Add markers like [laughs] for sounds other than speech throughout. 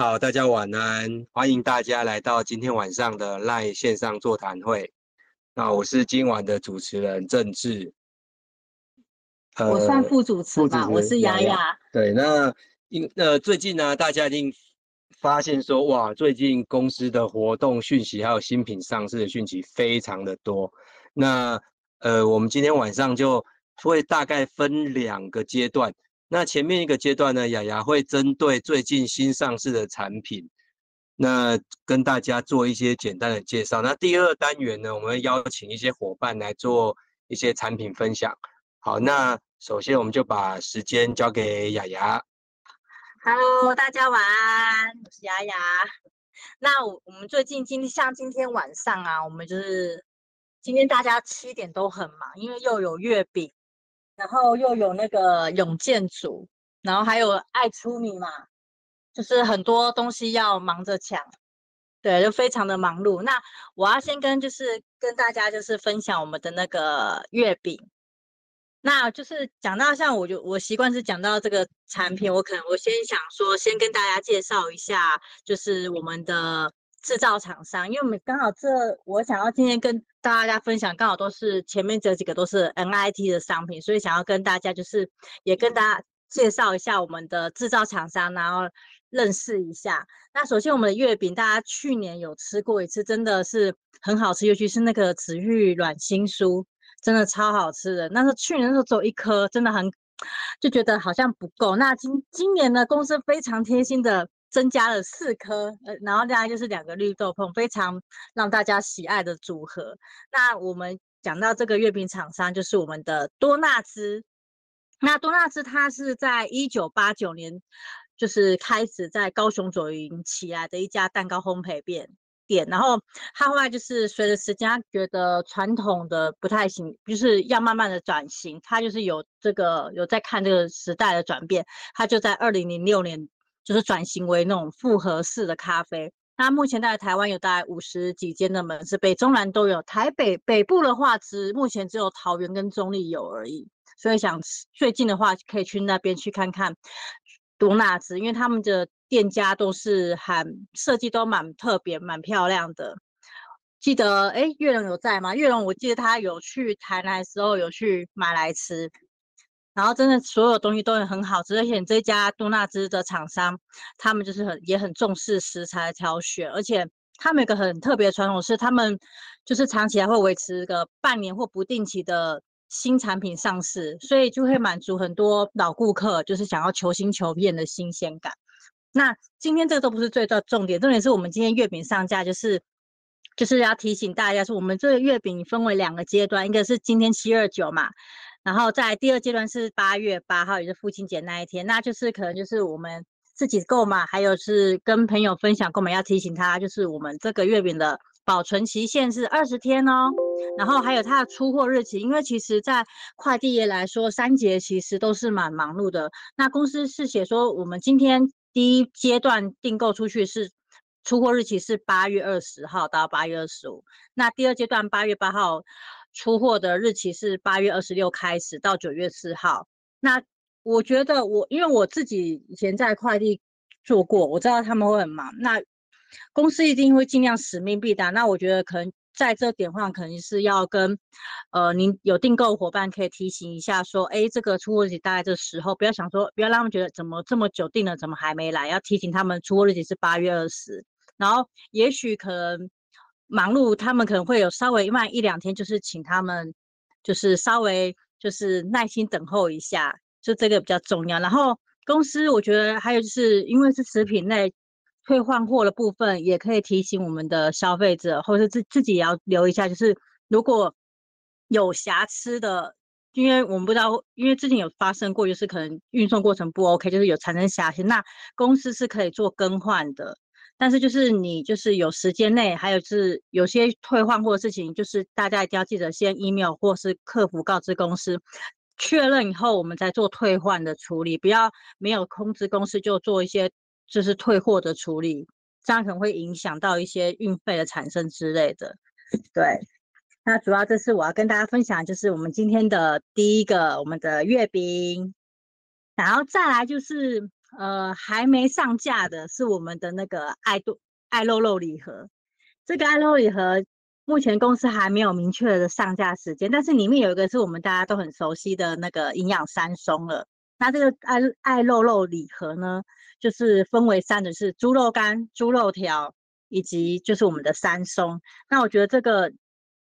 好，大家晚安，欢迎大家来到今天晚上的 LINE 线上座谈会。那我是今晚的主持人郑志，呃，我算副主持吧，我是雅雅。对，那因呃最近呢，大家已经发现说，哇，最近公司的活动讯息还有新品上市的讯息非常的多。那呃，我们今天晚上就会大概分两个阶段。那前面一个阶段呢，雅雅会针对最近新上市的产品，那跟大家做一些简单的介绍。那第二单元呢，我们邀请一些伙伴来做一些产品分享。好，那首先我们就把时间交给雅雅。Hello，大家晚安，我是雅雅。那我我们最近今像今天晚上啊，我们就是今天大家七点都很忙，因为又有月饼。然后又有那个永建组，然后还有爱出米嘛，就是很多东西要忙着抢，对，就非常的忙碌。那我要先跟就是跟大家就是分享我们的那个月饼，那就是讲到像我就我习惯是讲到这个产品，我可能我先想说先跟大家介绍一下，就是我们的。制造厂商，因为我们刚好这，我想要今天跟大家分享，刚好都是前面这几个都是 NIT 的商品，所以想要跟大家就是也跟大家介绍一下我们的制造厂商，然后认识一下。那首先我们的月饼，大家去年有吃过一次，真的是很好吃，尤其是那个紫玉软心酥，真的超好吃的。那是去年的时候只有一颗，真的很就觉得好像不够。那今今年呢，公司非常贴心的。增加了四颗，呃，然后大概就是两个绿豆椪，非常让大家喜爱的组合。那我们讲到这个月饼厂商，就是我们的多纳兹。那多纳兹它是在一九八九年，就是开始在高雄左营起来的一家蛋糕烘焙店店。然后它后来就是随着时间，他觉得传统的不太行，就是要慢慢的转型。他就是有这个有在看这个时代的转变，他就在二零零六年。就是转型为那种复合式的咖啡。那目前在台湾有大概五十几间的门市，北中南都有。台北北部的话，只目前只有桃园跟中坜有而已。所以想最近的话，可以去那边去看看多纳兹，因为他们的店家都是很设计都蛮特别、蛮漂亮的。记得哎，月龙有在吗？月龙，我记得他有去台南的时候有去买来吃。然后真的所有东西都很好吃，而且这家多纳兹的厂商，他们就是很也很重视食材的挑选，而且他们有个很特别的传统是，他们就是长期还会维持个半年或不定期的新产品上市，所以就会满足很多老顾客，就是想要求新求变的新鲜感。那今天这个都不是最的重点，重点是我们今天月饼上架，就是就是要提醒大家说，我们这个月饼分为两个阶段，一个是今天七二九嘛。然后在第二阶段是八月八号，也是父亲节那一天，那就是可能就是我们自己购买，还有是跟朋友分享购买，要提醒他，就是我们这个月饼的保存期限是二十天哦。然后还有它的出货日期，因为其实在快递业来说，三节其实都是蛮忙碌的。那公司是写说，我们今天第一阶段订购出去是出货日期是八月二十号到八月二十五，那第二阶段八月八号。出货的日期是八月二十六开始到九月四号。那我觉得我因为我自己以前在快递做过，我知道他们会很忙。那公司一定会尽量使命必达。那我觉得可能在这点上，可能是要跟呃您有订购伙伴可以提醒一下，说，哎，这个出货日期大概这时候，不要想说，不要让他们觉得怎么这么久订了，怎么还没来？要提醒他们出货日期是八月二十。然后也许可能。忙碌，他们可能会有稍微慢一两天，就是请他们，就是稍微就是耐心等候一下，就这个比较重要。然后公司我觉得还有就是因为是食品类，退换货的部分也可以提醒我们的消费者，或者是自自己也要留一下，就是如果有瑕疵的，因为我们不知道，因为之前有发生过，就是可能运送过程不 OK，就是有产生瑕疵，那公司是可以做更换的。但是就是你就是有时间内，还有是有些退换货的事情，就是大家一定要记得先 email 或是客服告知公司，确认以后我们再做退换的处理，不要没有通知公司就做一些就是退货的处理，这样可能会影响到一些运费的产生之类的。对，那主要这是我要跟大家分享，就是我们今天的第一个我们的月饼，然后再来就是呃还没上架的是我们的那个爱多爱肉肉礼盒，这个爱肉礼盒目前公司还没有明确的上架时间，但是里面有一个是我们大家都很熟悉的那个营养三松了。那这个爱爱肉肉礼盒呢，就是分为三的是猪肉干、猪肉条以及就是我们的三松。那我觉得这个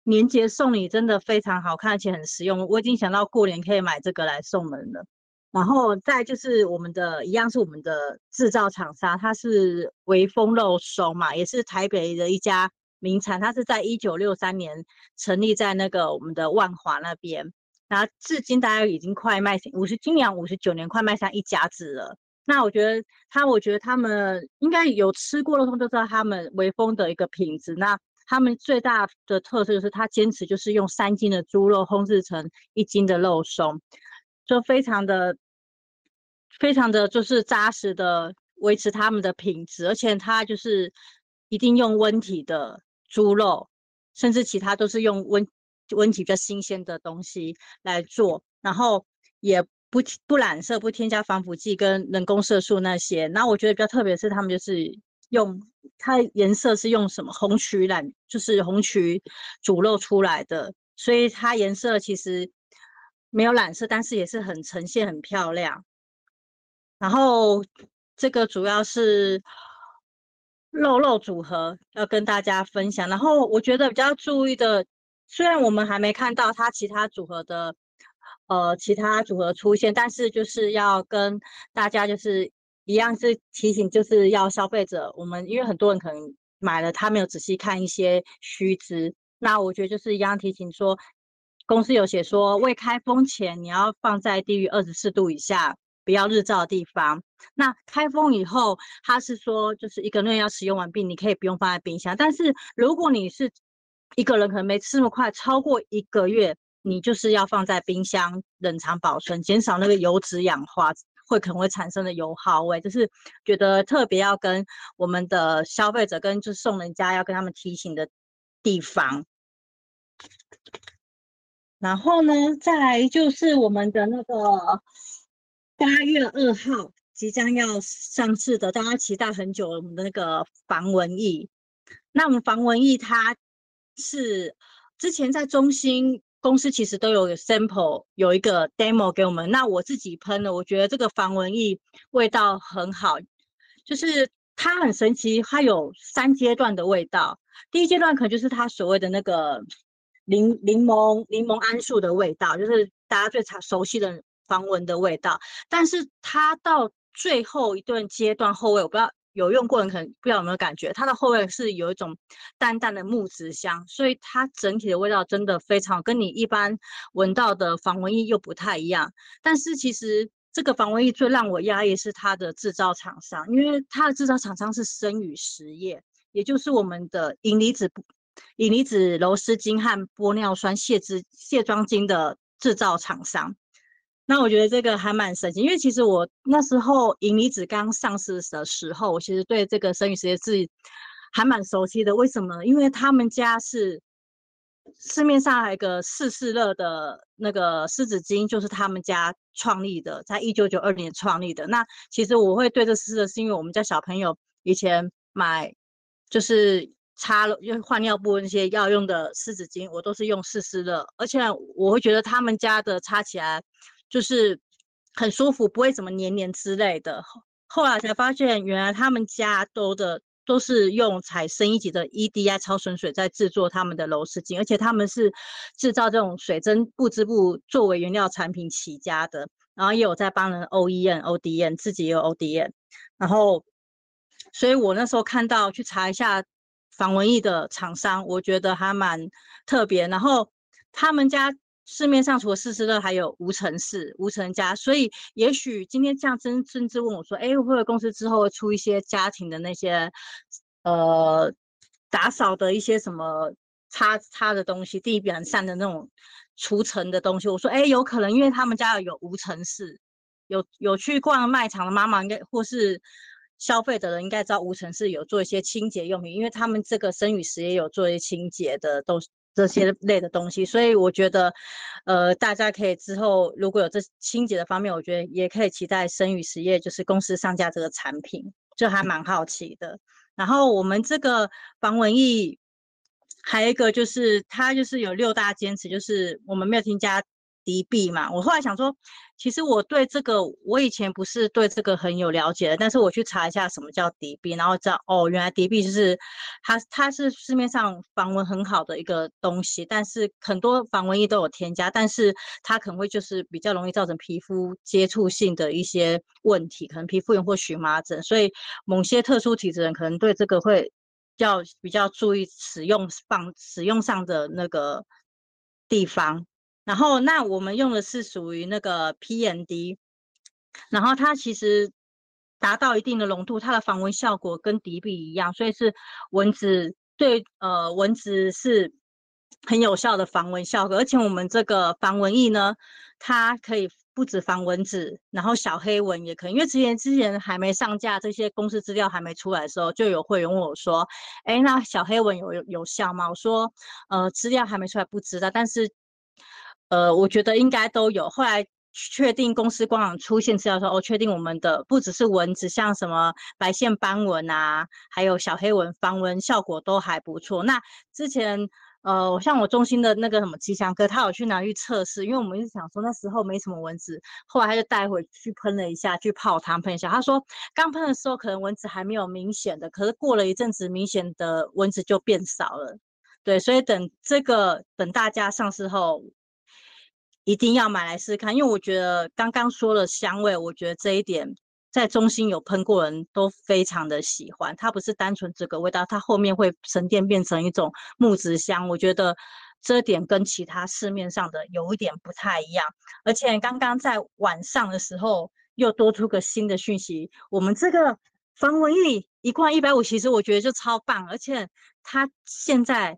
年节送礼真的非常好看，而且很实用。我已经想到过年可以买这个来送人了。然后再就是我们的一样是我们的制造厂商，它是微风肉松嘛，也是台北的一家名产。它是在一九六三年成立在那个我们的万华那边。然后至今大概已经快卖五十，今年五十九年，快卖上一甲子了。那我觉得他，我觉得他们应该有吃过的都知道他们微风的一个品质。那他们最大的特色就是他坚持就是用三斤的猪肉烘制成一斤的肉松，就非常的非常的就是扎实的维持他们的品质，而且他就是一定用温体的猪肉，甚至其他都是用温。温体比较新鲜的东西来做，然后也不不染色，不添加防腐剂跟人工色素那些。那我觉得比较特别是，他们就是用它颜色是用什么红曲染，就是红曲煮肉出来的，所以它颜色其实没有染色，但是也是很呈现很漂亮。然后这个主要是肉肉组合要跟大家分享，然后我觉得比较注意的。虽然我们还没看到它其他组合的，呃，其他组合出现，但是就是要跟大家就是一样是提醒，就是要消费者，我们因为很多人可能买了，他没有仔细看一些须知，那我觉得就是一样提醒说，公司有写说未开封前你要放在低于二十四度以下，不要日照的地方。那开封以后，他是说就是一个月要使用完毕，你可以不用放在冰箱，但是如果你是一个人可能没吃那么快，超过一个月，你就是要放在冰箱冷藏保存，减少那个油脂氧化会可能会产生的油耗味，就是觉得特别要跟我们的消费者跟就是送人家要跟他们提醒的地方。然后呢，再来就是我们的那个八月二号即将要上市的，大家期待很久我们的那个防蚊液。那我们防蚊液它。是之前在中心公司其实都有 sample 有一个 demo 给我们，那我自己喷了，我觉得这个防蚊液味道很好，就是它很神奇，它有三阶段的味道。第一阶段可能就是它所谓的那个柠柠檬柠檬桉树的味道，就是大家最常熟悉的防蚊的味道。但是它到最后一段阶段后味，我不知道。有用过人可能不知道有没有感觉，它的后味是有一种淡淡的木质香，所以它整体的味道真的非常跟你一般闻到的防蚊液又不太一样。但是其实这个防蚊液最让我压抑是它的制造厂商，因为它的制造厂商是生宇实业，也就是我们的银离子银离子柔丝巾和玻尿酸卸脂卸妆巾的制造厂商。那我觉得这个还蛮神奇，因为其实我那时候银离子刚上市的时候，我其实对这个生宇实业是还蛮熟悉的。为什么？因为他们家是市面上还有一个四四乐的那个湿纸巾，就是他们家创立的，在一九九二年创立的。那其实我会对这四四乐，是因为我们家小朋友以前买就是擦了，因为换尿布那些要用的湿纸巾，我都是用湿湿的，而且我会觉得他们家的擦起来。就是很舒服，不会怎么黏黏之类的。后来才发现，原来他们家都的都是用采生一级的 EDI 超纯水在制作他们的柔丝巾，而且他们是制造这种水针不织布作为原料产品起家的。然后也有在帮人 OEM、ODM，自己也有 ODM。然后，所以我那时候看到去查一下防蚊液的厂商，我觉得还蛮特别。然后他们家。市面上除了四十乐，还有无尘室、无尘家，所以也许今天这样真甚至问我说：“哎，会不会公司之后会出一些家庭的那些呃打扫的一些什么擦擦的东西，地板上的那种除尘的东西？”我说：“哎，有可能，因为他们家有无尘室，有有去逛卖场的妈妈应该或是消费者的人应该知道无尘室有做一些清洁用品，因为他们这个生宇实业有做一些清洁的都这些类的东西，所以我觉得，呃，大家可以之后如果有这清洁的方面，我觉得也可以期待生与实业就是公司上架这个产品，就还蛮好奇的。然后我们这个防蚊液，还有一个就是它就是有六大坚持，就是我们没有添加。敌避嘛，我后来想说，其实我对这个，我以前不是对这个很有了解的，但是我去查一下什么叫敌避，然后知道哦，原来敌避就是它，它是市面上防蚊很好的一个东西，但是很多防蚊液都有添加，但是它可能会就是比较容易造成皮肤接触性的一些问题，可能皮肤炎或荨麻疹，所以某些特殊体质人可能对这个会要比较注意使用放使用上的那个地方。然后，那我们用的是属于那个 PND，然后它其实达到一定的浓度，它的防蚊效果跟敌避一样，所以是蚊子对呃蚊子是很有效的防蚊效果。而且我们这个防蚊液呢，它可以不止防蚊子，然后小黑蚊也可以。因为之前之前还没上架，这些公司资料还没出来的时候，就有会员问我说：“哎，那小黑蚊有有有效吗？”我说：“呃，资料还没出来，不知道，但是。”呃，我觉得应该都有。后来确定公司官网出现资料说，哦，确定我们的不只是蚊子，像什么白线斑蚊啊，还有小黑蚊防蚊效果都还不错。那之前呃，像我中心的那个什么吉祥哥，他有去拿去测试，因为我们一直想说那时候没什么蚊子，后来他就带回去喷了一下，去泡汤喷一下。他说刚喷的时候可能蚊子还没有明显的，可是过了一阵子，明显的蚊子就变少了。对，所以等这个等大家上市后。一定要买来试试看，因为我觉得刚刚说了香味，我觉得这一点在中心有喷过人都非常的喜欢。它不是单纯这个味道，它后面会沉淀变成一种木质香，我觉得这点跟其他市面上的有一点不太一样。而且刚刚在晚上的时候又多出个新的讯息，我们这个防蚊液一罐一百五，其实我觉得就超棒，而且它现在。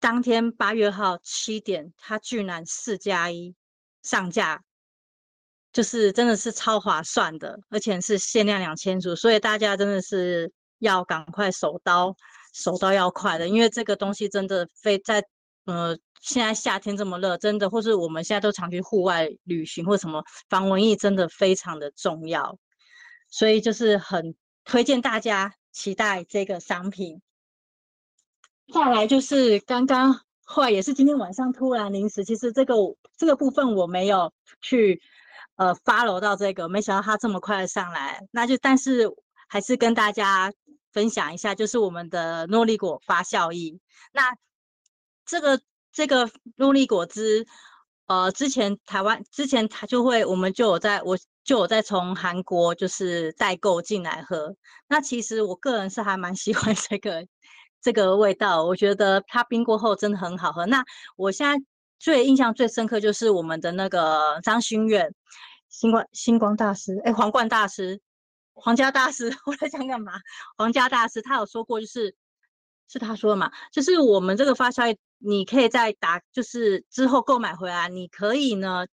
当天八月号七点，它居然四加一上架，就是真的是超划算的，而且是限量两千组，所以大家真的是要赶快手刀，手刀要快的，因为这个东西真的非在呃现在夏天这么热，真的或是我们现在都常去户外旅行或什么，防蚊液真的非常的重要，所以就是很推荐大家期待这个商品。再来就是刚刚后来也是今天晚上突然临时，其实这个这个部分我没有去呃发罗到这个，没想到它这么快上来，那就但是还是跟大家分享一下，就是我们的诺丽果发酵液。那这个这个诺丽果汁，呃，之前台湾之前它就会我们就有在我就有在从韩国就是代购进来喝，那其实我个人是还蛮喜欢这个。这个味道，我觉得它冰过后真的很好喝。那我现在最印象最深刻就是我们的那个张馨月，星光星光大师，哎，皇冠大师，皇家大师，[laughs] 我在想干嘛？皇家大师他有说过，就是是他说的嘛，就是我们这个发酵液，你可以在打，就是之后购买回来，你可以呢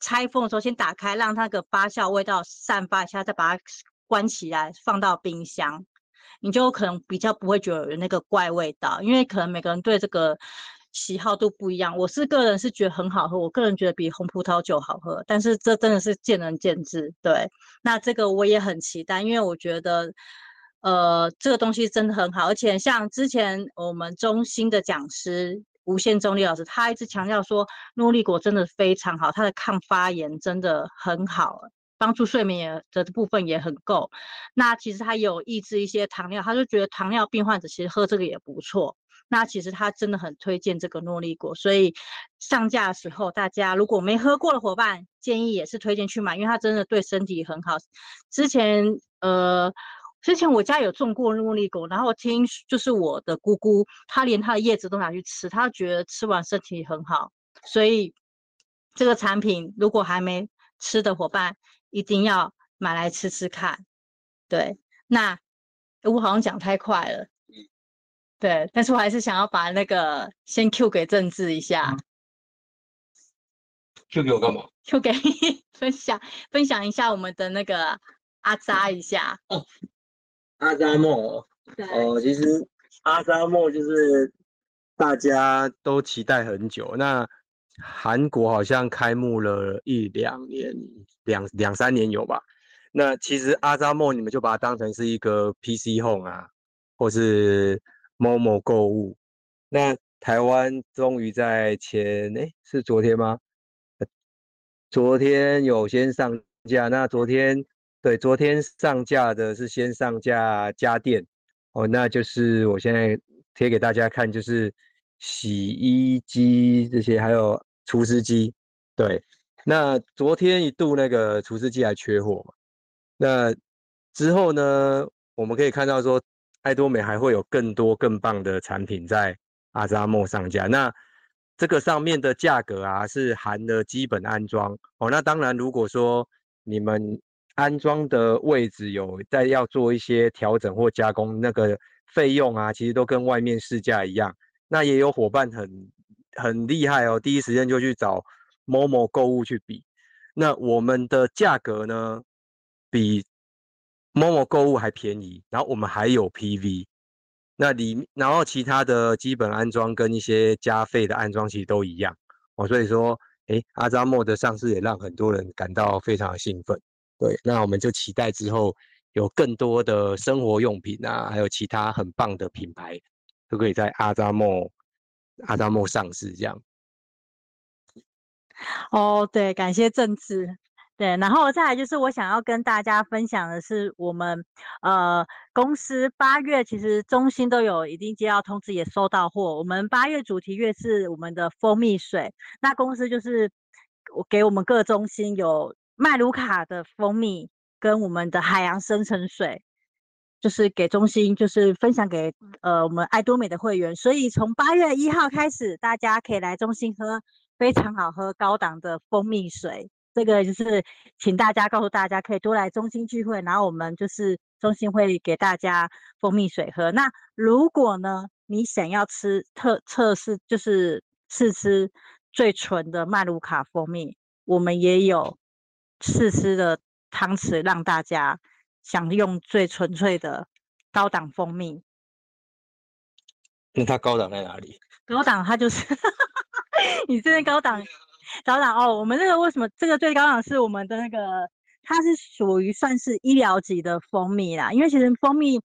拆封的时候先打开，让那个发酵味道散发一下，再把它关起来，放到冰箱。你就可能比较不会觉得有那个怪味道，因为可能每个人对这个喜好都不一样。我是个人是觉得很好喝，我个人觉得比红葡萄酒好喝，但是这真的是见仁见智。对，那这个我也很期待，因为我觉得，呃，这个东西真的很好，而且像之前我们中心的讲师吴宪忠老师，他一直强调说，诺丽果真的非常好，它的抗发炎真的很好。帮助睡眠也的部分也很够，那其实它有抑制一些糖尿，他就觉得糖尿病患者其实喝这个也不错。那其实他真的很推荐这个诺丽果，所以上架的时候大家如果没喝过的伙伴，建议也是推荐去买，因为它真的对身体很好。之前呃，之前我家有种过诺丽果，然后听就是我的姑姑，她连它的叶子都拿去吃，她觉得吃完身体很好。所以这个产品如果还没吃的伙伴，一定要买来吃吃看，对。那我好像讲太快了，对。但是我还是想要把那个先 Q 给政治一下。Q 给我干嘛？Q 给 [laughs] 分享分享一下我们的那个阿扎一下。哦，阿扎莫。对。哦，其实阿扎莫就是大家都期待很久。那韩国好像开幕了一两年，两两三年有吧？那其实阿扎莫你们就把它当成是一个 PC Home 啊，或是 Momo 购物。那台湾终于在前诶，是昨天吗？昨天有先上架。那昨天对，昨天上架的是先上架家电哦，那就是我现在贴给大家看，就是洗衣机这些，还有除湿机。对，那昨天一度那个除湿机还缺货嘛？那之后呢，我们可以看到说，爱多美还会有更多更棒的产品在阿扎莫上架。那这个上面的价格啊，是含了基本安装哦。那当然，如果说你们安装的位置有在要做一些调整或加工，那个费用啊，其实都跟外面市价一样。那也有伙伴很很厉害哦，第一时间就去找 Momo 购物去比。那我们的价格呢？比 Momo 购物还便宜，然后我们还有 PV，那里然后其他的基本安装跟一些加费的安装其实都一样哦，所以说，诶阿扎莫的上市也让很多人感到非常的兴奋。对，那我们就期待之后有更多的生活用品啊，还有其他很棒的品牌都可以在阿扎莫阿达莫上市这样。哦，对，感谢正治。对，然后再来就是我想要跟大家分享的是，我们呃公司八月其实中心都有一定接到通知，也收到货。我们八月主题月是我们的蜂蜜水，那公司就是我给我们各中心有麦卢卡的蜂蜜跟我们的海洋深层水，就是给中心就是分享给呃我们爱多美的会员，所以从八月一号开始，大家可以来中心喝非常好喝高档的蜂蜜水。这个就是，请大家告诉大家，可以多来中心聚会，然后我们就是中心会给大家蜂蜜水喝。那如果呢，你想要吃特测试，就是试吃最纯的麦卢卡蜂蜜，我们也有试吃的汤匙，让大家享用最纯粹的高档蜂蜜。那它高档在哪里？高档它就是，[laughs] 你这边高档。高档哦，我们这个为什么这个最高档是我们的那个，它是属于算是医疗级的蜂蜜啦。因为其实蜂蜜，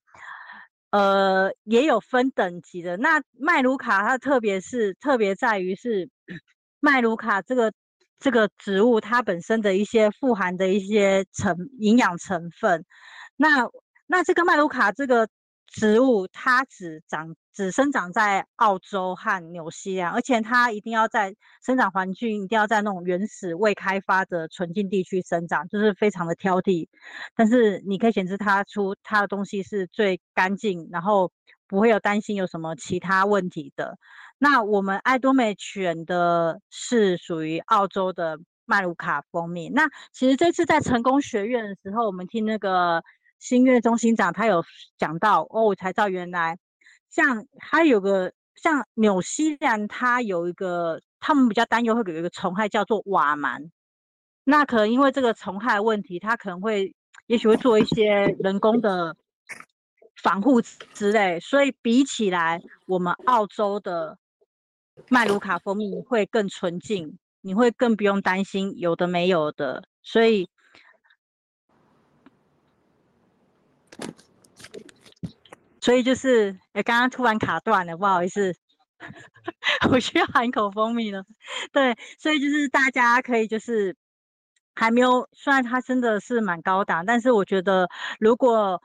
呃，也有分等级的。那麦卢卡它特别是特别在于是 [coughs] 麦卢卡这个这个植物它本身的一些富含的一些成营养成分。那那这个麦卢卡这个。植物它只长只生长在澳洲和纽西兰，而且它一定要在生长环境一定要在那种原始未开发的纯净地区生长，就是非常的挑剔。但是你可以显示它出它的东西是最干净，然后不会有担心有什么其他问题的。那我们艾多美选的是属于澳洲的麦卢卡蜂蜜。那其实这次在成功学院的时候，我们听那个。新月中心长他有讲到哦，我才知道原来像他有个像纽西兰，他有一个他们比较担忧会有一个虫害叫做瓦螨，那可能因为这个虫害问题，他可能会也许会做一些人工的防护之类，所以比起来，我们澳洲的麦卢卡蜂蜜会更纯净，你会更不用担心有的没有的，所以。所以就是，哎，刚刚突然卡断了，不好意思，[laughs] 我需要含一口蜂蜜了。对，所以就是大家可以就是还没有，虽然它真的是蛮高档，但是我觉得如果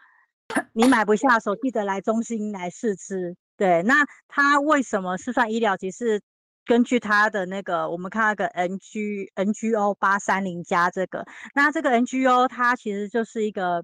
[laughs] 你买不下手，记得来中心来试吃。对，那它为什么是算医疗级？是根据它的那个，我们看那个 NG NGO 八三零加这个，那这个 NGO 它其实就是一个。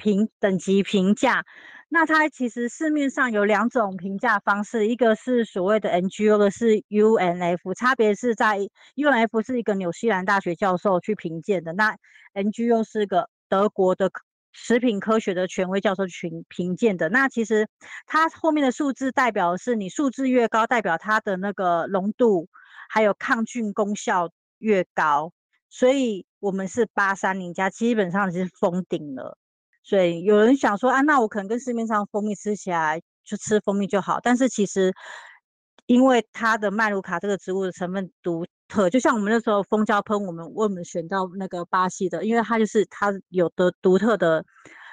评等级评价，那它其实市面上有两种评价方式，一个是所谓的 NGO，一个是 UNF，差别是在 UNF 是一个纽西兰大学教授去评鉴的，那 NGO 是个德国的食品科学的权威教授群评鉴的。那其实它后面的数字代表的是你数字越高，代表它的那个浓度还有抗菌功效越高，所以我们是八三零加，基本上是封顶了。所以有人想说啊，那我可能跟市面上蜂蜜吃起来就吃蜂蜜就好，但是其实因为它的麦卢卡这个植物的成分独特，就像我们那时候蜂胶喷，我们为我们选到那个巴西的，因为它就是它有的独特的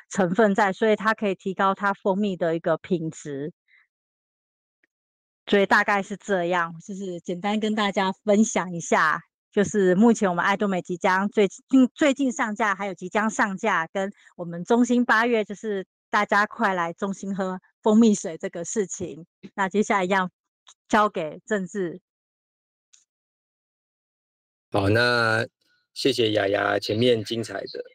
成分在，所以它可以提高它蜂蜜的一个品质。所以大概是这样，就是简单跟大家分享一下，就是目前我们爱多美即将最近最近上架，还有即将上架，跟我们中心八月就是大家快来中心喝蜂蜜水这个事情。那接下来一样交给政治。好，那谢谢雅雅前面精彩的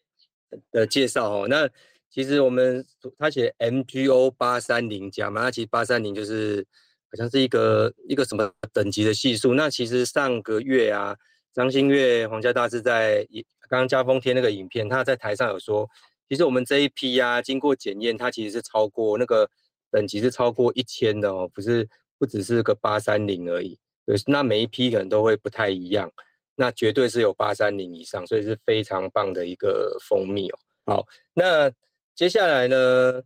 的介绍哦。那其实我们他写 MGO 八三零加嘛，那其实八三零就是。好像是一个一个什么等级的系数？那其实上个月啊，张馨月皇家大师在刚刚嘉丰贴那个影片，他在台上有说，其实我们这一批啊，经过检验，它其实是超过那个等级是超过一千的哦，不是不只是个八三零而已。对，那每一批可能都会不太一样，那绝对是有八三零以上，所以是非常棒的一个蜂蜜哦。好，那接下来呢，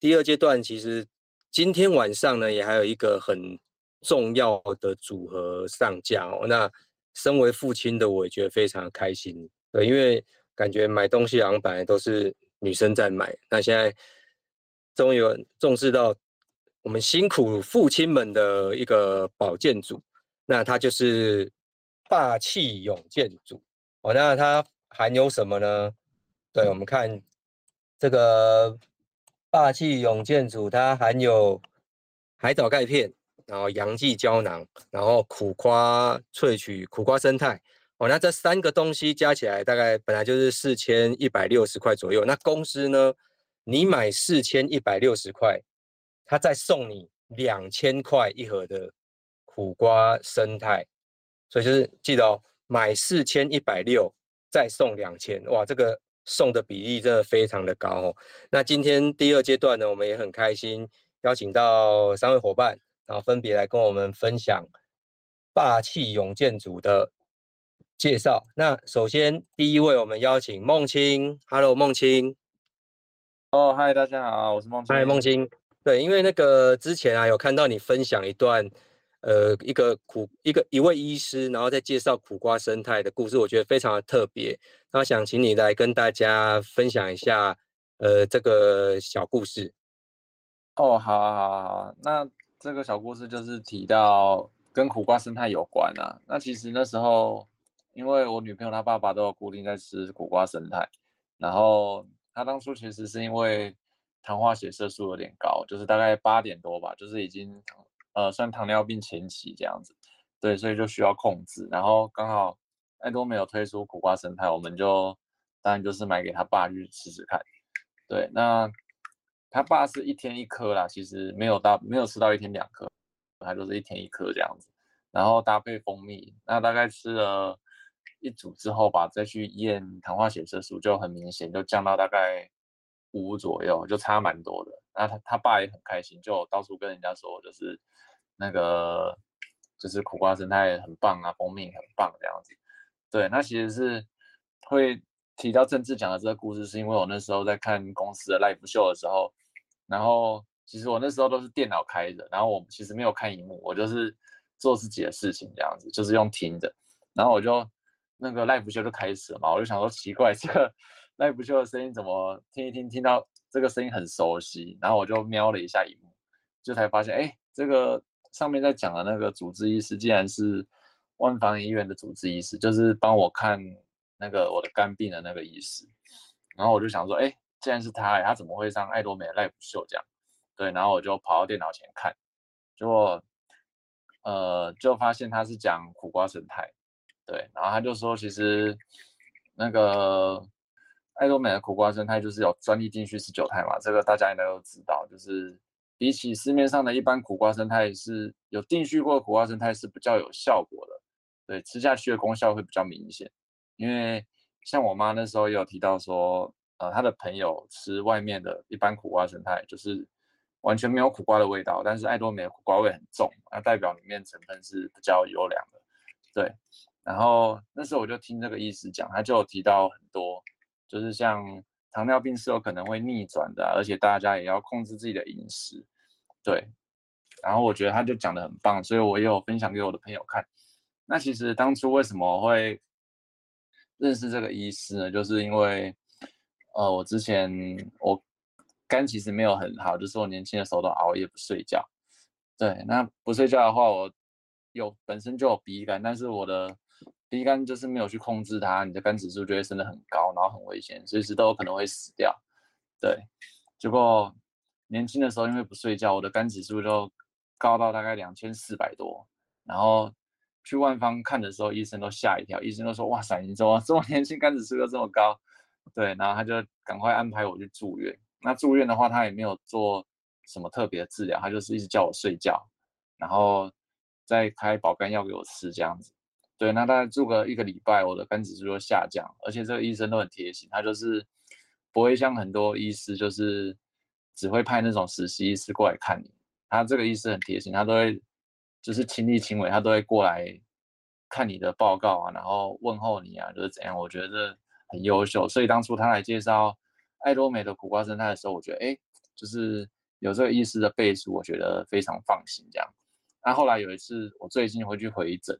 第二阶段其实。今天晚上呢，也还有一个很重要的组合上架哦。那身为父亲的我也觉得非常开心，对，因为感觉买东西好像本来都是女生在买，那现在终于有重视到我们辛苦父亲们的一个保健组，那它就是霸气勇健组哦。那它含有什么呢？对，我们看这个。霸气勇健组，它含有海藻钙片，然后洋蓟胶囊，然后苦瓜萃取苦瓜生态。哦，那这三个东西加起来大概本来就是四千一百六十块左右。那公司呢，你买四千一百六十块，他再送你两千块一盒的苦瓜生态。所以就是记得哦，买四千一百六再送两千，哇，这个。送的比例真的非常的高哦。那今天第二阶段呢，我们也很开心邀请到三位伙伴，然后分别来跟我们分享霸气勇健组的介绍。那首先第一位，我们邀请孟青，Hello，孟青。哦，嗨，大家好，我是孟青。嗨，孟青。对，因为那个之前啊，有看到你分享一段。呃，一个苦一个一位医师，然后再介绍苦瓜生态的故事，我觉得非常的特别。那想请你来跟大家分享一下，呃，这个小故事。哦，好，好，好。那这个小故事就是提到跟苦瓜生态有关啊。那其实那时候，因为我女朋友她爸爸都有固定在吃苦瓜生态，然后她当初其实是因为糖化血色素有点高，就是大概八点多吧，就是已经。呃，算糖尿病前期这样子，对，所以就需要控制。然后刚好爱多美有推出苦瓜生肽，我们就当然就是买给他爸去试试看。对，那他爸是一天一颗啦，其实没有到没有吃到一天两颗，他就是一天一颗这样子。然后搭配蜂蜜，那大概吃了一组之后吧，再去验糖化血色素，就很明显就降到大概五左右，就差蛮多的。那他他爸也很开心，就到处跟人家说，就是。那个就是苦瓜生态很棒啊，蜂蜜很棒这样子。对，那其实是会提到政治讲的这个故事，是因为我那时候在看公司的 live 秀的时候，然后其实我那时候都是电脑开着，然后我其实没有看荧幕，我就是做自己的事情这样子，就是用听的。然后我就那个 live 秀就开始了嘛，我就想说奇怪，这个 live 秀的声音怎么听一听听到这个声音很熟悉，然后我就瞄了一下荧幕，就才发现哎，这个。上面在讲的那个主治医师，竟然是万方医院的主治医师，就是帮我看那个我的肝病的那个医师。然后我就想说，哎，既然是他，他怎么会上爱多美的 Live 秀这样？对，然后我就跑到电脑前看，结果呃，就发现他是讲苦瓜生态，对，然后他就说，其实那个爱多美的苦瓜生态就是有专利进去十九肽嘛，这个大家应该都知道，就是。比起市面上的一般苦瓜胜肽，是有定序过苦瓜胜肽是比较有效果的，对，吃下去的功效会比较明显。因为像我妈那时候也有提到说，呃，她的朋友吃外面的一般苦瓜胜肽，就是完全没有苦瓜的味道，但是爱多美的苦瓜味很重，那代表里面成分是比较优良的，对。然后那时候我就听这个医师讲，他就有提到很多，就是像。糖尿病是有可能会逆转的，而且大家也要控制自己的饮食，对。然后我觉得他就讲的很棒，所以我也有分享给我的朋友看。那其实当初为什么会认识这个医师呢？就是因为，呃，我之前我肝其实没有很好，就是我年轻的时候都熬夜不睡觉。对，那不睡觉的话，我有本身就有鼻肝，但是我的第一肝就是没有去控制它，你的肝指数就会升得很高，然后很危险，随时都有可能会死掉。对，结果年轻的时候因为不睡觉，我的肝指数就高到大概两千四百多，然后去万方看的时候，医生都吓一跳，医生都说：“哇塞，你怎么这么年轻，肝指数又这么高？”对，然后他就赶快安排我去住院。那住院的话，他也没有做什么特别的治疗，他就是一直叫我睡觉，然后再开保肝药给我吃这样子。对，那大概住个一个礼拜，我的肝指数就下降，而且这个医生都很贴心，他就是不会像很多医师就是只会派那种实习医师过来看你。他这个医师很贴心，他都会就是亲力亲为，他都会过来看你的报告啊，然后问候你啊，就是怎样，我觉得很优秀。所以当初他来介绍爱多美的苦瓜生态的时候，我觉得哎，就是有这个医师的背书，我觉得非常放心这样。那后来有一次，我最近回去回诊，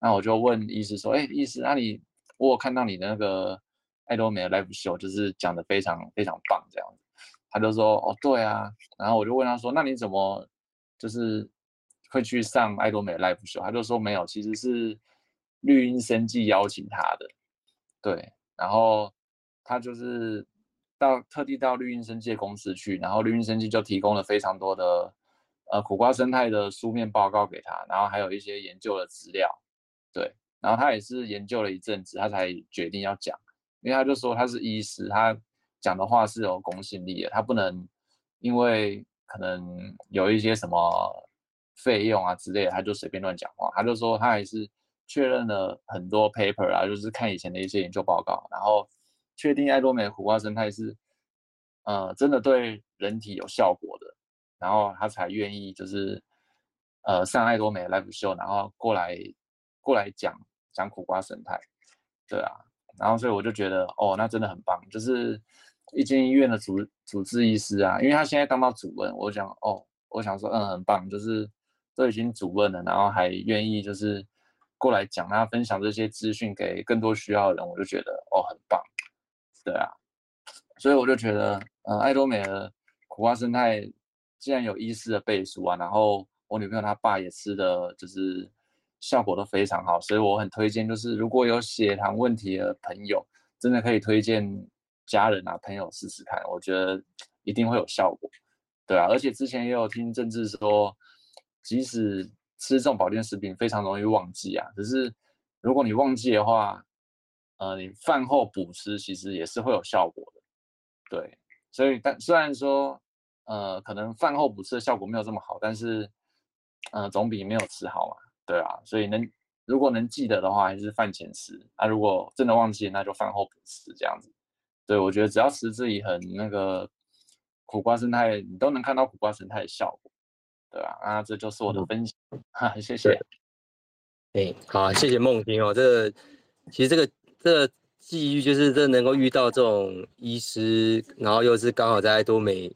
那我就问医师说，哎，医师，那你我有看到你的那个爱多美的 live show，就是讲的非常非常棒这样子。他就说，哦，对啊。然后我就问他说，那你怎么就是会去上爱多美 live show？他就说没有，其实是绿荫生技邀请他的。对，然后他就是到特地到绿荫生技公司去，然后绿荫生技就提供了非常多的呃苦瓜生态的书面报告给他，然后还有一些研究的资料。对，然后他也是研究了一阵子，他才决定要讲，因为他就说他是医师，他。讲的话是有公信力的，他不能因为可能有一些什么费用啊之类的，他就随便乱讲话。他就说他还是确认了很多 paper 啊，就是看以前的一些研究报告，然后确定爱多美的苦瓜生态是呃真的对人体有效果的，然后他才愿意就是呃上爱多美 live show，然后过来过来讲讲苦瓜生态，对啊，然后所以我就觉得哦，那真的很棒，就是。一间医院的主主治医师啊，因为他现在当到主任，我想哦，我想说，嗯，很棒，就是都已经主任了，然后还愿意就是过来讲，他分享这些资讯给更多需要的人，我就觉得哦，很棒，对啊，所以我就觉得，嗯，爱多美的苦瓜生态既然有医师的背书啊，然后我女朋友她爸也吃的就是效果都非常好，所以我很推荐，就是如果有血糖问题的朋友，真的可以推荐。家人啊，朋友试试看，我觉得一定会有效果，对啊。而且之前也有听政治说，即使吃这种保健食品非常容易忘记啊，只是如果你忘记的话，呃，你饭后补吃其实也是会有效果的，对。所以但虽然说，呃，可能饭后补吃的效果没有这么好，但是，呃，总比没有吃好嘛，对啊。所以能如果能记得的话，还是饭前吃啊。如果真的忘记，那就饭后补吃这样子。对，我觉得只要持之以恒，那个苦瓜生态，你都能看到苦瓜生态的效果，对啊？啊，这就是我的分享，哈、嗯，谢谢。哎，好，谢谢梦婷哦。这个其实这个这个际遇，就是这能够遇到这种医师，然后又是刚好在爱多美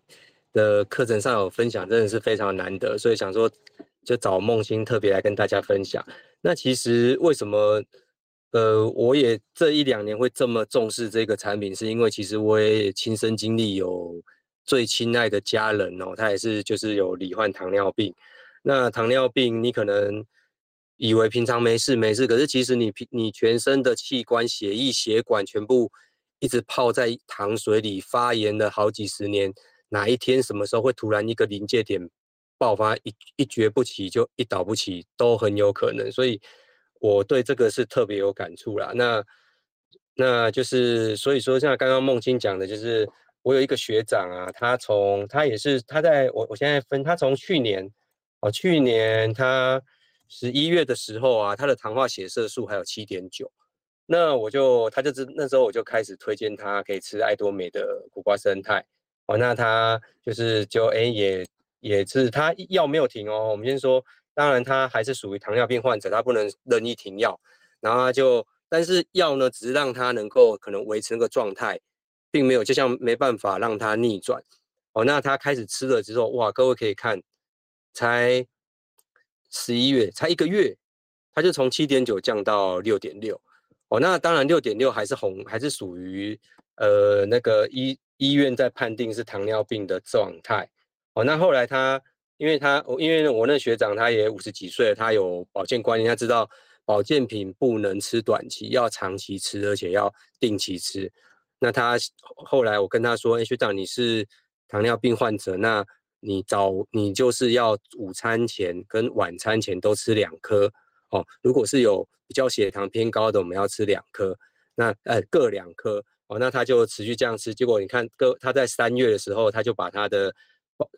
的课程上有分享，真的是非常难得。所以想说，就找梦欣特别来跟大家分享。那其实为什么？呃，我也这一两年会这么重视这个产品，是因为其实我也亲身经历有最亲爱的家人哦，他也是就是有罹患糖尿病。那糖尿病你可能以为平常没事没事，可是其实你你全身的器官、血液、血管全部一直泡在糖水里发炎了好几十年，哪一天什么时候会突然一个临界点爆发，一一蹶不起就一倒不起都很有可能，所以。我对这个是特别有感触啦，那那就是所以说，像刚刚梦清讲的，就是我有一个学长啊，他从他也是他在我我现在分他从去年哦，去年他十一月的时候啊，他的糖化血色素还有七点九，那我就他就是那时候我就开始推荐他可以吃爱多美的苦瓜生态。哦，那他就是就哎也也是他药没有停哦，我们先说。当然，他还是属于糖尿病患者，他不能任意停药。然后他就，但是药呢，只是让他能够可能维持那个状态，并没有就像没办法让他逆转。哦，那他开始吃了之后，哇，各位可以看，才十一月，才一个月，他就从七点九降到六点六。哦，那当然六点六还是红，还是属于呃那个医医院在判定是糖尿病的状态。哦，那后来他，因为他，因为我那学长他也五十几岁了，他有保健观念，他知道保健品不能吃短期，要长期吃，而且要定期吃。那他后来我跟他说，哎，学长你是糖尿病患者，那你早你就是要午餐前跟晚餐前都吃两颗。哦，如果是有比较血糖偏高的，我们要吃两颗，那呃各两颗哦，那他就持续这样吃。结果你看，各他在三月的时候，他就把他的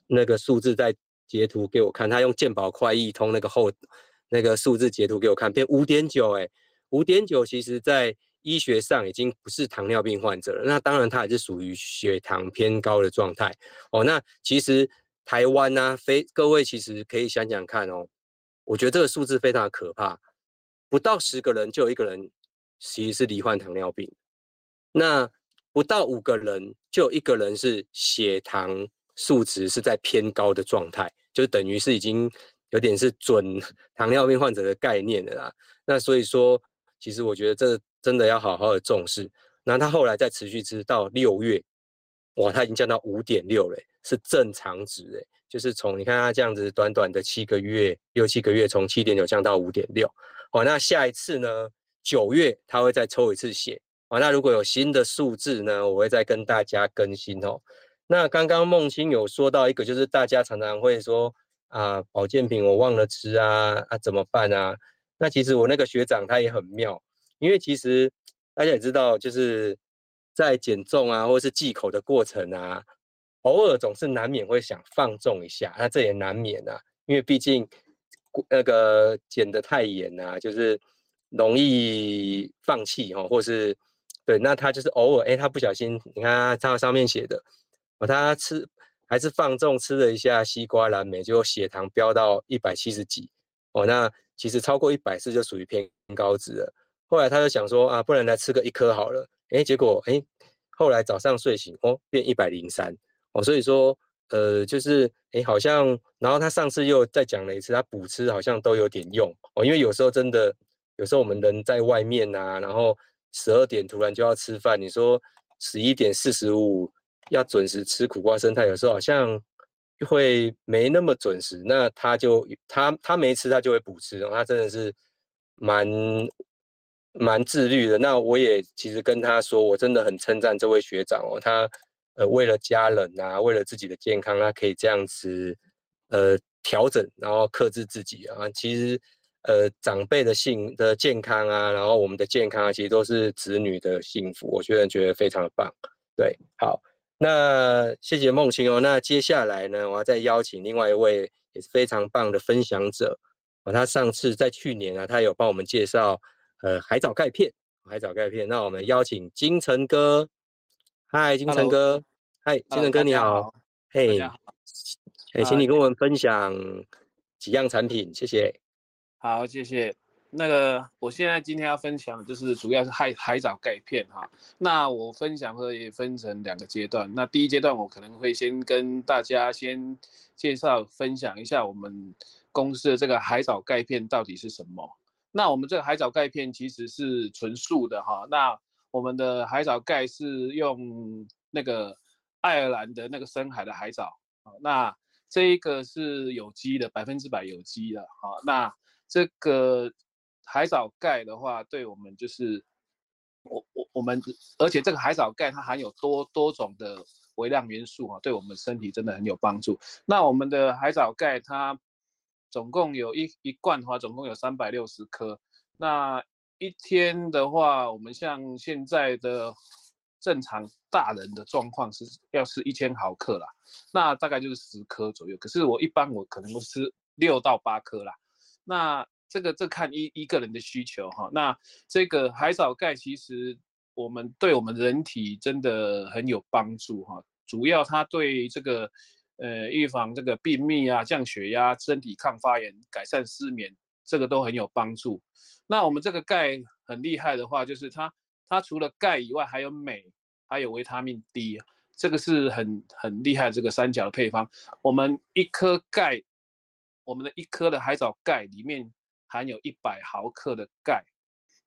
那个数字在截图给我看，他用健保快易通那个后那个数字截图给我看，变五点九，哎，五点九其实在医学上已经不是糖尿病患者了，那当然他还是属于血糖偏高的状态哦。那其实台湾呢、非各位其实可以想想看哦。我觉得这个数字非常的可怕，不到十个人就有一个人其实是罹患糖尿病，那不到五个人就有一个人是血糖数值是在偏高的状态，就等于是已经有点是准 [laughs] 糖尿病患者的概念了啦。那所以说，其实我觉得这真的要好好的重视。那他后来再持续吃到六月，哇，他已经降到五点六了，是正常值诶。就是从你看他这样子，短短的七个月，六七个月，从七点九降到五点六。好，那下一次呢？九月他会再抽一次血。好，那如果有新的数字呢，我会再跟大家更新哦。那刚刚孟青有说到一个，就是大家常常会说啊，保健品我忘了吃啊，啊怎么办啊？那其实我那个学长他也很妙，因为其实大家也知道，就是在减重啊，或是忌口的过程啊。偶尔总是难免会想放纵一下，那这也难免啊，因为毕竟那个减得太严啊，就是容易放弃哈，或是对，那他就是偶尔哎，他不小心，你看他上面写的，哦，他吃还是放纵吃了一下西瓜蓝莓，结果血糖飙到一百七十几哦，那其实超过一百四就属于偏高值了。后来他就想说啊，不然来吃个一颗好了，哎，结果哎，后来早上睡醒哦，变一百零三。哦，所以说，呃，就是，哎，好像，然后他上次又再讲了一次，他补吃好像都有点用哦，因为有时候真的，有时候我们人在外面呐、然后十二点突然就要吃饭，你说十一点四十五要准时吃苦瓜生态，有时候好像会没那么准时，那他就他他没吃，他就会补吃，他真的是蛮蛮自律的。那我也其实跟他说，我真的很称赞这位学长哦，他。呃，为了家人啊，为了自己的健康，他可以这样子，呃，调整，然后克制自己啊。其实，呃，长辈的幸的健康啊，然后我们的健康啊，其实都是子女的幸福。我觉得觉得非常的棒。对，好，那谢谢梦清哦。那接下来呢，我要再邀请另外一位也是非常棒的分享者啊。他上次在去年啊，他有帮我们介绍呃海藻钙片，海藻钙片。那我们邀请金城哥。嗨，金城哥，嗨，金城哥你好，嘿，哎，请你跟我们分享几样产品，谢谢。好，谢谢。那个，我现在今天要分享就是主要是海海藻钙片哈。那我分享会也分成两个阶段。那第一阶段我可能会先跟大家先介绍分享一下我们公司的这个海藻钙片到底是什么。那我们这个海藻钙片其实是纯素的哈。那我们的海藻钙是用那个爱尔兰的那个深海的海藻，那这一个是有机的，百分之百有机的啊。那这个海藻钙的话，对我们就是我我我们，而且这个海藻钙它含有多多种的微量元素啊，对我们身体真的很有帮助。那我们的海藻钙它总共有一一罐的话，总共有三百六十颗。那一天的话，我们像现在的正常大人的状况是要吃一千毫克啦，那大概就是十颗左右。可是我一般我可能会吃六到八颗啦。那这个这看一一个人的需求哈。那这个海藻钙其实我们对我们人体真的很有帮助哈。主要它对这个呃预防这个便秘啊、降血压、身体抗发炎、改善失眠，这个都很有帮助。那我们这个钙很厉害的话，就是它它除了钙以外，还有镁，还有维他命 D，这个是很很厉害的这个三角的配方。我们一颗钙我们的一颗的海藻钙里面含有一百毫克的钙，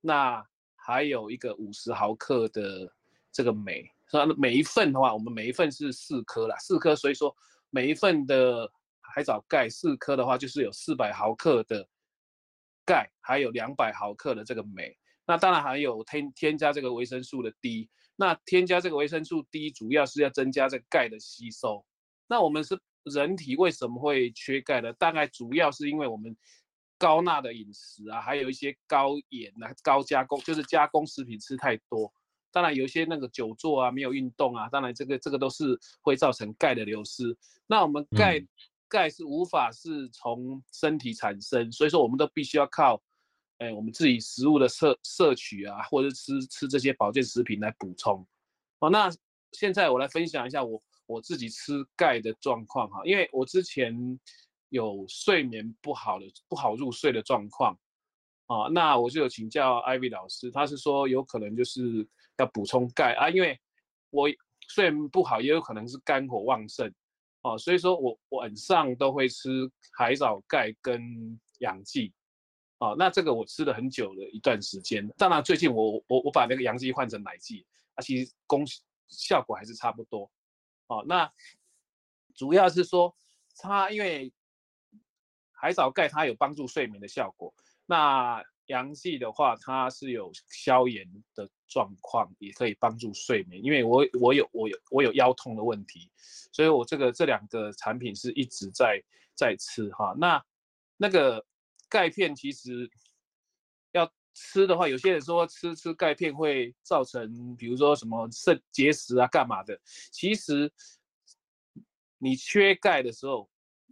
那还有一个五十毫克的这个镁。那每一份的话，我们每一份是四颗啦，四颗，所以说每一份的海藻钙四颗的话，就是有四百毫克的钙，还有两百毫克的这个镁。那当然还有添添加这个维生素的 D。那添加这个维生素 D，主要是要增加这钙的吸收。那我们是人体为什么会缺钙呢？大概主要是因为我们高钠的饮食啊，还有一些高盐啊、高加工，就是加工食品吃太多。当然有一些那个久坐啊，没有运动啊，当然这个这个都是会造成钙的流失。那我们钙、嗯、钙是无法是从身体产生，所以说我们都必须要靠，哎，我们自己食物的摄摄取啊，或者吃吃这些保健食品来补充。好，那现在我来分享一下我我自己吃钙的状况哈，因为我之前有睡眠不好的不好入睡的状况。啊，那我就有请教 Ivy 老师，他是说有可能就是要补充钙啊，因为我睡眠不好，也有可能是肝火旺盛，哦，所以说我晚上都会吃海藻钙跟洋剂，哦，那这个我吃了很久的一段时间，当然最近我我我把那个洋剂换成奶剂，啊，其实功效果还是差不多，哦，那主要是说它因为海藻钙它有帮助睡眠的效果。那洋剂的话，它是有消炎的状况，也可以帮助睡眠。因为我我有我有我有腰痛的问题，所以我这个这两个产品是一直在在吃哈。那那个钙片其实要吃的话，有些人说吃吃钙片会造成，比如说什么肾结石啊，干嘛的？其实你缺钙的时候。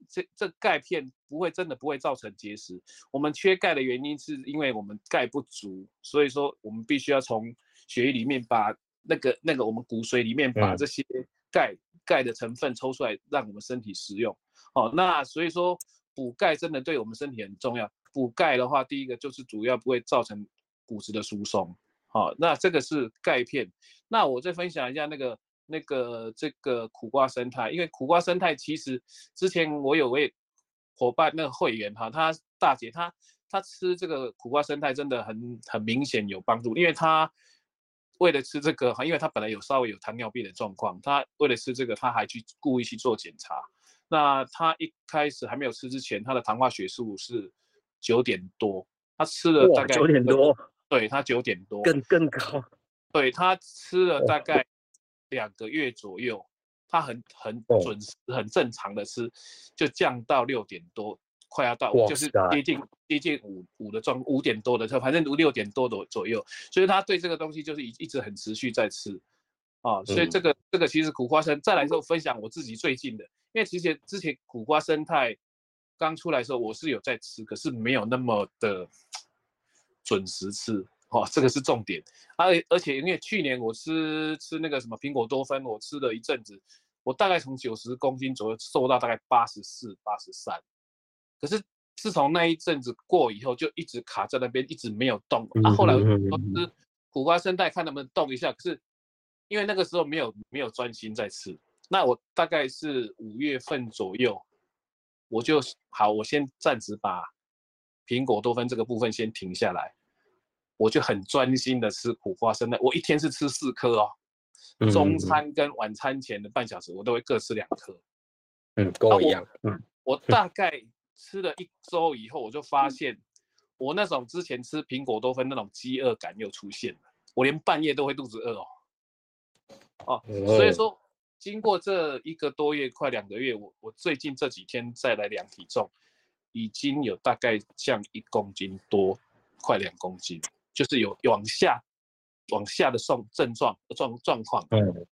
这这钙片不会真的不会造成结石。我们缺钙的原因是因为我们钙不足，所以说我们必须要从血液里面把那个那个我们骨髓里面把这些钙钙的成分抽出来，让我们身体食用。哦，那所以说补钙真的对我们身体很重要。补钙的话，第一个就是主要不会造成骨质的疏松。好，那这个是钙片。那我再分享一下那个。那个这个苦瓜生态，因为苦瓜生态其实之前我有位伙伴那个会员哈，他大姐她她吃这个苦瓜生态真的很很明显有帮助，因为她为了吃这个哈，因为她本来有稍微有糖尿病的状况，她为了吃这个，她还去故意去做检查。那她一开始还没有吃之前，她的糖化血素是九点多，她吃了大概九点多，对，她九点多，更更高，对，她吃了大概。两个月左右，他很很准时、很正常的吃，就降到六点多，快要到，就是接近接近五五的状，五点多的时候，反正五六点多的左右，所以他对这个东西就是一一直很持续在吃，啊，所以这个这个其实苦瓜生再来之后分享我自己最近的，因为其实之前苦瓜生态刚出来的时候，我是有在吃，可是没有那么的准时吃。哦，这个是重点，而、啊、而且因为去年我吃吃那个什么苹果多酚，我吃了一阵子，我大概从九十公斤左右瘦到大概八十四、八十三，可是自从那一阵子过以后，就一直卡在那边，一直没有动。啊，后来我吃苦瓜生态，看能不能动一下，可是因为那个时候没有没有专心在吃，那我大概是五月份左右，我就好，我先暂时把苹果多酚这个部分先停下来。我就很专心的吃苦瓜生的，我一天是吃四颗哦，中餐跟晚餐前的半小时，我都会各吃两颗。嗯，跟我一样。嗯，我大概吃了一周以后，我就发现我那种之前吃苹果多酚那种饥饿感又出现了，我连半夜都会肚子饿哦。哦，所以说经过这一个多月，快两个月，我我最近这几天再来量体重，已经有大概降一公斤多，快两公斤。就是有往下、往下的状症状状状况，嗯，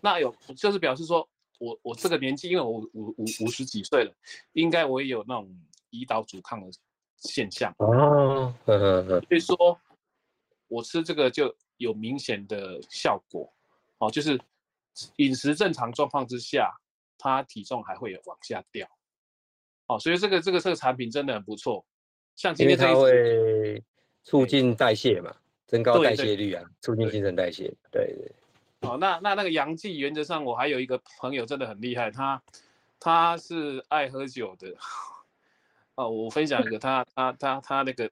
那有就是表示说我我这个年纪，因为我五五五十几岁了，应该我也有那种胰岛阻抗的现象。哦，呵呵呵，所以说我吃这个就有明显的效果，哦，就是饮食正常状况之下，它体重还会有往下掉，哦，所以这个这个这个产品真的很不错，像今天这一促进代谢嘛，增高代谢率啊，促进新陈代谢。对对，对。好，那那那个洋剂，原则上我还有一个朋友真的很厉害，他他是爱喝酒的，[laughs] 哦，我分享一个他他他他那个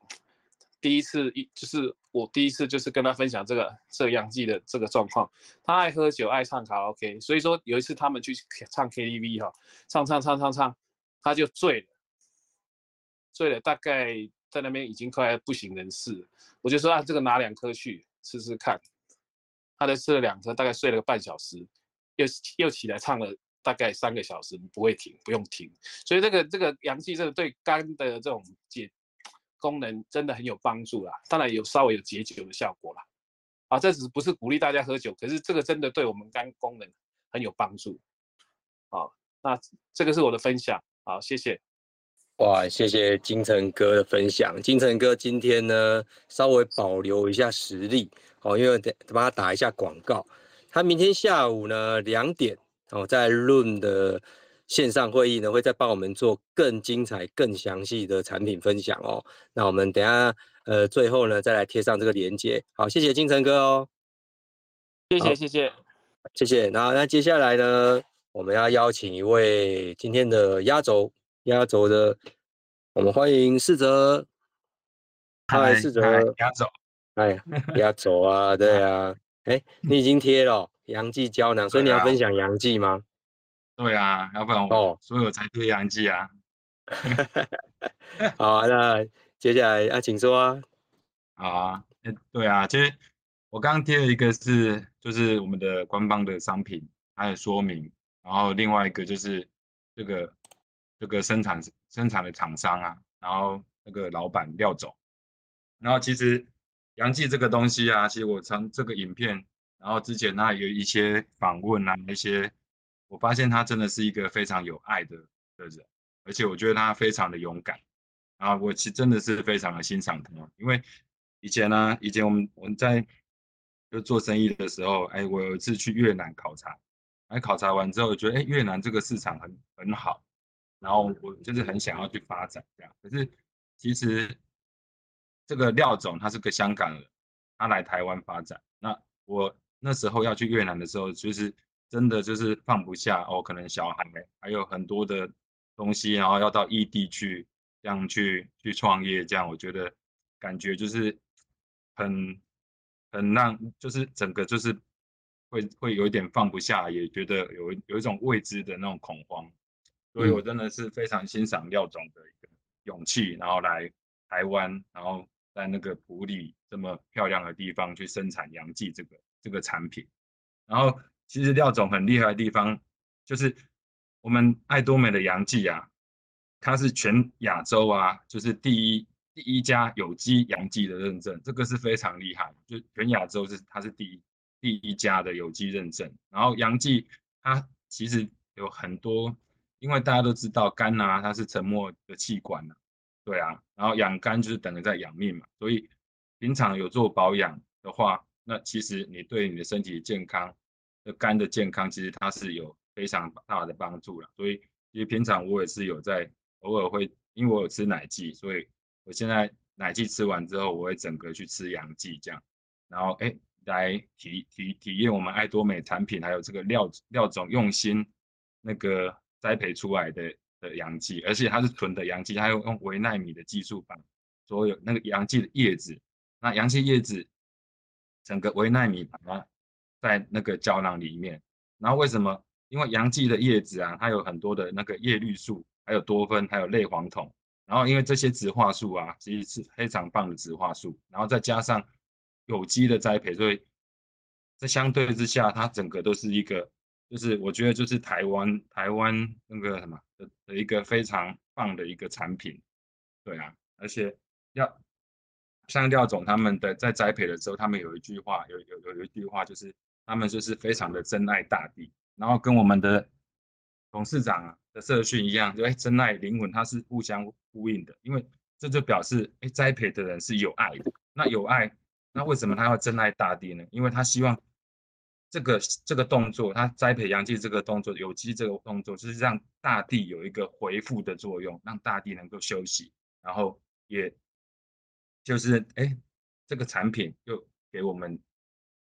第一次一就是我第一次就是跟他分享这个这个阳季的这个状况。他爱喝酒，爱唱卡拉 OK，所以说有一次他们去唱 KTV 哈，唱唱唱唱唱，他就醉了，醉了，大概在那边已经快不省人事。我就说啊，这个拿两颗去吃吃看。他就吃了两颗，大概睡了个半小时，又又起来唱了大概三个小时，不会停，不用停。所以这个这个阳气，这个对肝的这种解功能真的很有帮助啦。当然有稍微有解酒的效果啦。啊，这只不是鼓励大家喝酒，可是这个真的对我们肝功能很有帮助。好，那这个是我的分享。好，谢谢。哇，谢谢金城哥的分享。金城哥今天呢，稍微保留一下实力。哦，因为得帮他打一下广告，他明天下午呢两点哦，在 Room 的线上会议呢，会再帮我们做更精彩、更详细的产品分享哦。那我们等下呃最后呢再来贴上这个链接。好，谢谢金城哥哦，谢谢谢谢谢谢。那那接下来呢，我们要邀请一位今天的压轴压轴的，我们欢迎四哲，嗨，四哲压轴。哎，压轴啊，[laughs] 对啊，哎，你已经贴了阳气胶囊，所以你要分享阳气吗？对啊，要不然我哦，所以我才贴阳气啊。[laughs] 好啊，那接下来啊，请说啊。好啊，对啊，其实我刚刚贴了一个是，就是我们的官方的商品，还有说明，然后另外一个就是这个这个生产生产的厂商啊，然后那个老板廖总，然后其实。杨记这个东西啊，其实我从这个影片，然后之前他有一些访问啊，那些我发现他真的是一个非常有爱的的人，而且我觉得他非常的勇敢，啊，我其实真的是非常的欣赏他，因为以前呢、以前我们我们在就做生意的时候，哎，我有一次去越南考察，哎，考察完之后觉得哎越南这个市场很很好，然后我就是很想要去发展这样，可是其实。这个廖总他是个香港人，他来台湾发展。那我那时候要去越南的时候，就是真的就是放不下哦，可能小孩还有很多的东西，然后要到异地去这样去去创业，这样我觉得感觉就是很很让，就是整个就是会会有一点放不下，也觉得有有一种未知的那种恐慌。所以我真的是非常欣赏廖总的一个勇气，然后来台湾，然后。在那个埔里这么漂亮的地方去生产阳记这个这个产品，然后其实廖总很厉害的地方就是我们爱多美的阳记啊，它是全亚洲啊，就是第一第一家有机阳记的认证，这个是非常厉害，就全亚洲是它是第一第一家的有机认证。然后阳记它其实有很多，因为大家都知道肝啊，它是沉默的器官啊。对啊，然后养肝就是等于在养命嘛，所以平常有做保养的话，那其实你对你的身体健康的肝的健康，其实它是有非常大的帮助了。所以其实平常我也是有在偶尔会，因为我有吃奶剂，所以我现在奶剂吃完之后，我会整个去吃阳剂这样，然后哎来体体体验我们爱多美产品，还有这个廖廖总用心那个栽培出来的。的阳气，而且它是纯的阳气，它用用维奈米的技术把所有那个阳气的叶子，那阳气叶子整个维奈米把它在那个胶囊里面。然后为什么？因为阳气的叶子啊，它有很多的那个叶绿素，还有多酚，还有类黄酮。然后因为这些植化素啊，其实是非常棒的植化素。然后再加上有机的栽培，所以这相对之下，它整个都是一个。就是我觉得就是台湾台湾那个什么的的一个非常棒的一个产品，对啊，而且要像廖总他们的在栽培的时候，他们有一句话，有有有一句话就是他们就是非常的珍爱大地，然后跟我们的董事长啊的社训一样，就哎珍爱灵魂，它是互相呼应的，因为这就表示哎栽培的人是有爱的，那有爱，那为什么他要珍爱大地呢？因为他希望。这个这个动作，它栽培阳气这个动作，有机这个动作，就是让大地有一个回复的作用，让大地能够休息，然后也就是哎，这个产品又给我们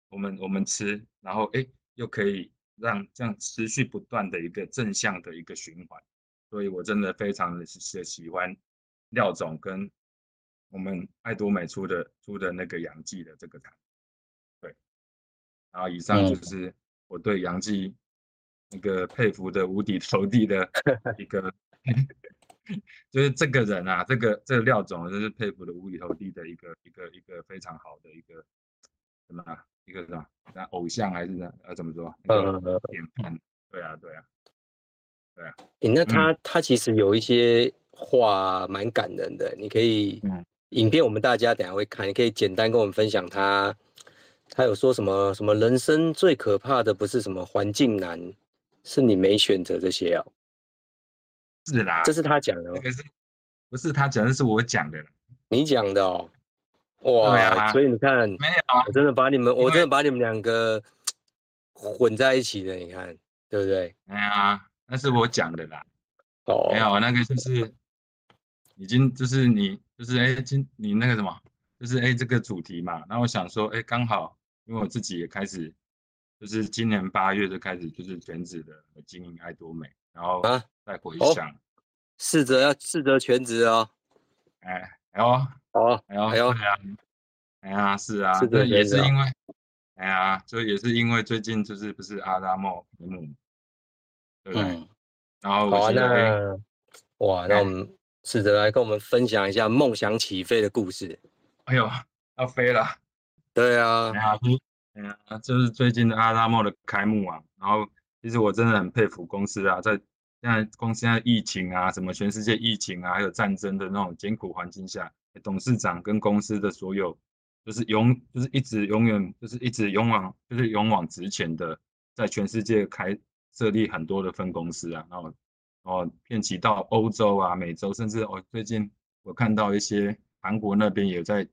我们我们吃，然后哎又可以让这样持续不断的一个正向的一个循环，所以我真的非常的喜喜欢廖总跟我们爱多美出的出的那个杨记的这个产品，然后以上就是我对杨记那个佩服的五体投地的 [laughs] 一个，[laughs] 就是这个人啊，这个这个廖总就是佩服的五体投地的一个一个一个非常好的一个什么一个什么那偶像还是那呃怎么说？呃，典范，对啊对啊对啊。欸、那他、嗯、他其实有一些话蛮感人的，你可以。嗯影片我们大家等下会看，你可以简单跟我们分享他，他有说什么什么人生最可怕的不是什么环境难，是你没选择这些哦。是啦，这是他讲的，可是不是他讲的，是我讲的。你讲的哦，哇，啊、所以你看，没有，我真的把你们，我真的把你们两个混在一起的，你看，对不对？哎呀，那是我讲的啦。哦，没有，那个就是。已经就是你就是哎，今你那个什么，就是哎这个主题嘛。然后我想说，哎，刚好因为我自己也开始，就是今年八月就开始就是全职的经营爱多美，然后再回想，啊哦、试着要试着全职哦。哎，哎呦，哦，哎呦，哎呦，哎呀，哎呀，是啊，这也是因为，哎呀，就也是因为最近就是不是阿拉莫开幕，对不对？嗯、然后我觉得，那哇，那我们。试着来跟我们分享一下梦想起飞的故事。哎呦，要飞了！对啊，哎呀，哎呀，就是最近的阿拉莫的开幕啊。然后，其实我真的很佩服公司啊，在现在公司现在疫情啊，什么全世界疫情啊，还有战争的那种艰苦环境下，董事长跟公司的所有，就是永，就是一直永远，就是一直勇往，就是勇往直前的，在全世界开设立很多的分公司啊，然后。哦，遍及到欧洲啊、美洲，甚至哦，最近我看到一些韩国那边也在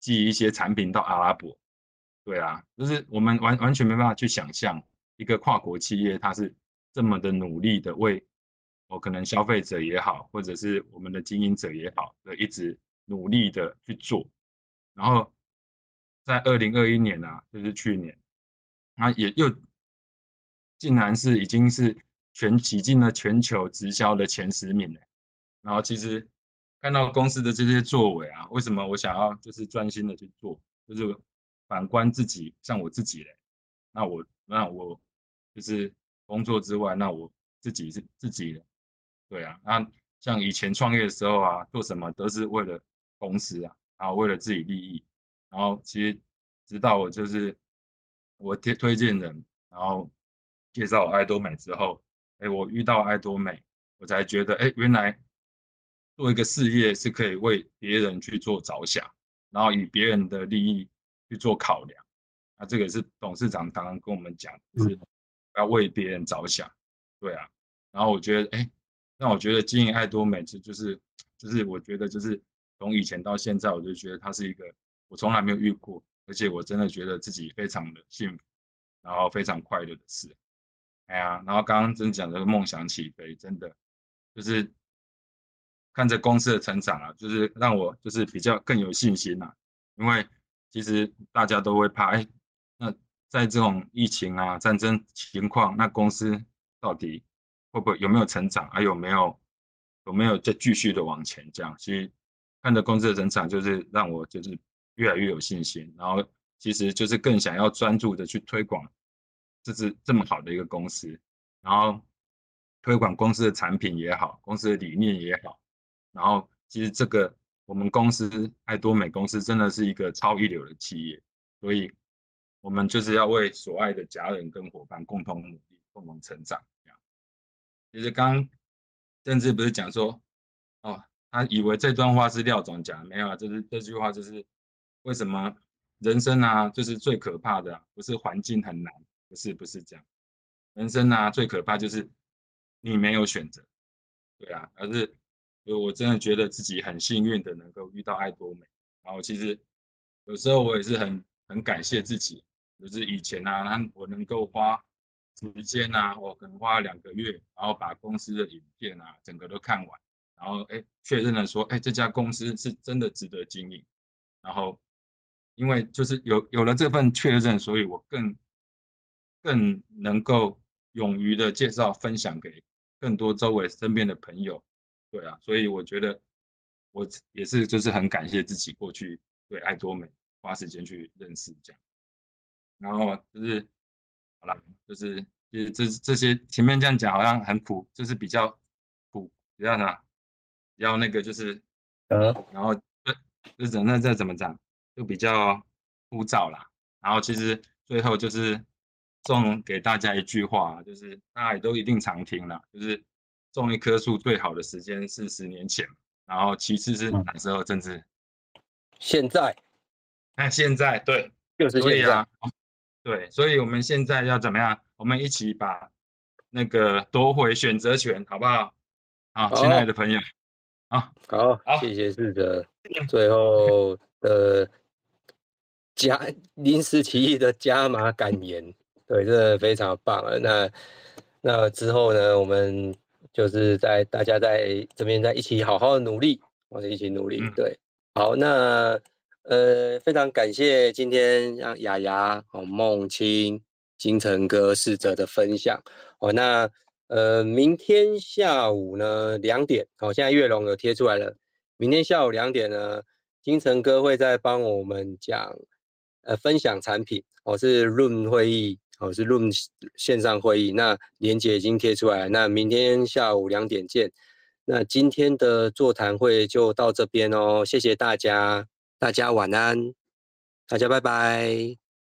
寄一些产品到阿拉伯。对啊，就是我们完完全没办法去想象一个跨国企业，它是这么的努力的为，哦，可能消费者也好，或者是我们的经营者也好，的一直努力的去做。然后在二零二一年啊，就是去年，它也又竟然是已经是。全挤进了全球直销的前十名呢，然后其实看到公司的这些作为啊，为什么我想要就是专心的去做，就是反观自己，像我自己嘞，那我那我就是工作之外，那我自己是自己的，对啊，那像以前创业的时候啊，做什么都是为了公司啊，然后为了自己利益，然后其实直到我就是我推推荐人，然后介绍我爱多美之后。哎，我遇到爱多美，我才觉得，哎，原来做一个事业是可以为别人去做着想，然后以别人的利益去做考量。那，这个是董事长刚刚跟我们讲，就是要为别人着想，对啊。然后我觉得，哎，那我觉得经营爱多美，就就是就是我觉得就是从以前到现在，我就觉得它是一个我从来没有遇过，而且我真的觉得自己非常的幸福，然后非常快乐的事。哎呀，然后刚刚真讲的梦想起飞，真的就是看着公司的成长啊，就是让我就是比较更有信心呐。因为其实大家都会怕，哎，那在这种疫情啊、战争情况，那公司到底会不会有没有成长，还有没有有没有再继续的往前这样？其实看着公司的成长，就是让我就是越来越有信心，然后其实就是更想要专注的去推广。这是这么好的一个公司，然后推广公司的产品也好，公司的理念也好，然后其实这个我们公司爱多美公司真的是一个超一流的企业，所以我们就是要为所爱的家人跟伙伴共同努力，共同成长。这样，其实刚政治不是讲说，哦，他以为这段话是廖总讲，没有啊，就是这句话就是为什么人生啊，就是最可怕的，不是环境很难。不是不是这样，人生啊最可怕就是你没有选择，对啊，而是就我真的觉得自己很幸运的能够遇到爱多美，然后其实有时候我也是很很感谢自己，就是以前啊，我能够花时间啊，我可能花两个月，然后把公司的影片啊整个都看完，然后哎确认了说，哎这家公司是真的值得经营，然后因为就是有有了这份确认，所以我更。更能够勇于的介绍、分享给更多周围身边的朋友，对啊，所以我觉得我也是就是很感谢自己过去对爱多美花时间去认识这样，然后就是好了，就是就是这这些前面这样讲好像很苦，就是比较苦，比较啥，比较那个就是呃，然后这这怎那这怎么讲，就比较枯燥啦。然后其实最后就是送给大家一句话，就是大家也都一定常听了，就是种一棵树最好的时间是十年前，然后其次是哪时候？甚至现在，那现在对，就是现在，啊，对，所以我们现在要怎么样？我们一起把那个夺回选择权，好不好？好，亲爱的朋友，好，好，好，谢谢士哲，最后的。加临时起意的加码感言，对，这个非常棒啊！那那之后呢，我们就是在大家在这边在一起好好的努力，我们一起努力。对，好，那呃，非常感谢今天让雅雅、哦孟青、金城哥、士哲的分享。哦，那呃，明天下午呢两点，好，现在月龙有贴出来了。明天下午两点呢，金城哥会再帮我们讲。呃，分享产品，我、哦、是 Room 会议，我、哦、是 Room 线上会议，那链接已经贴出来，那明天下午两点见。那今天的座谈会就到这边哦，谢谢大家，大家晚安，大家拜拜。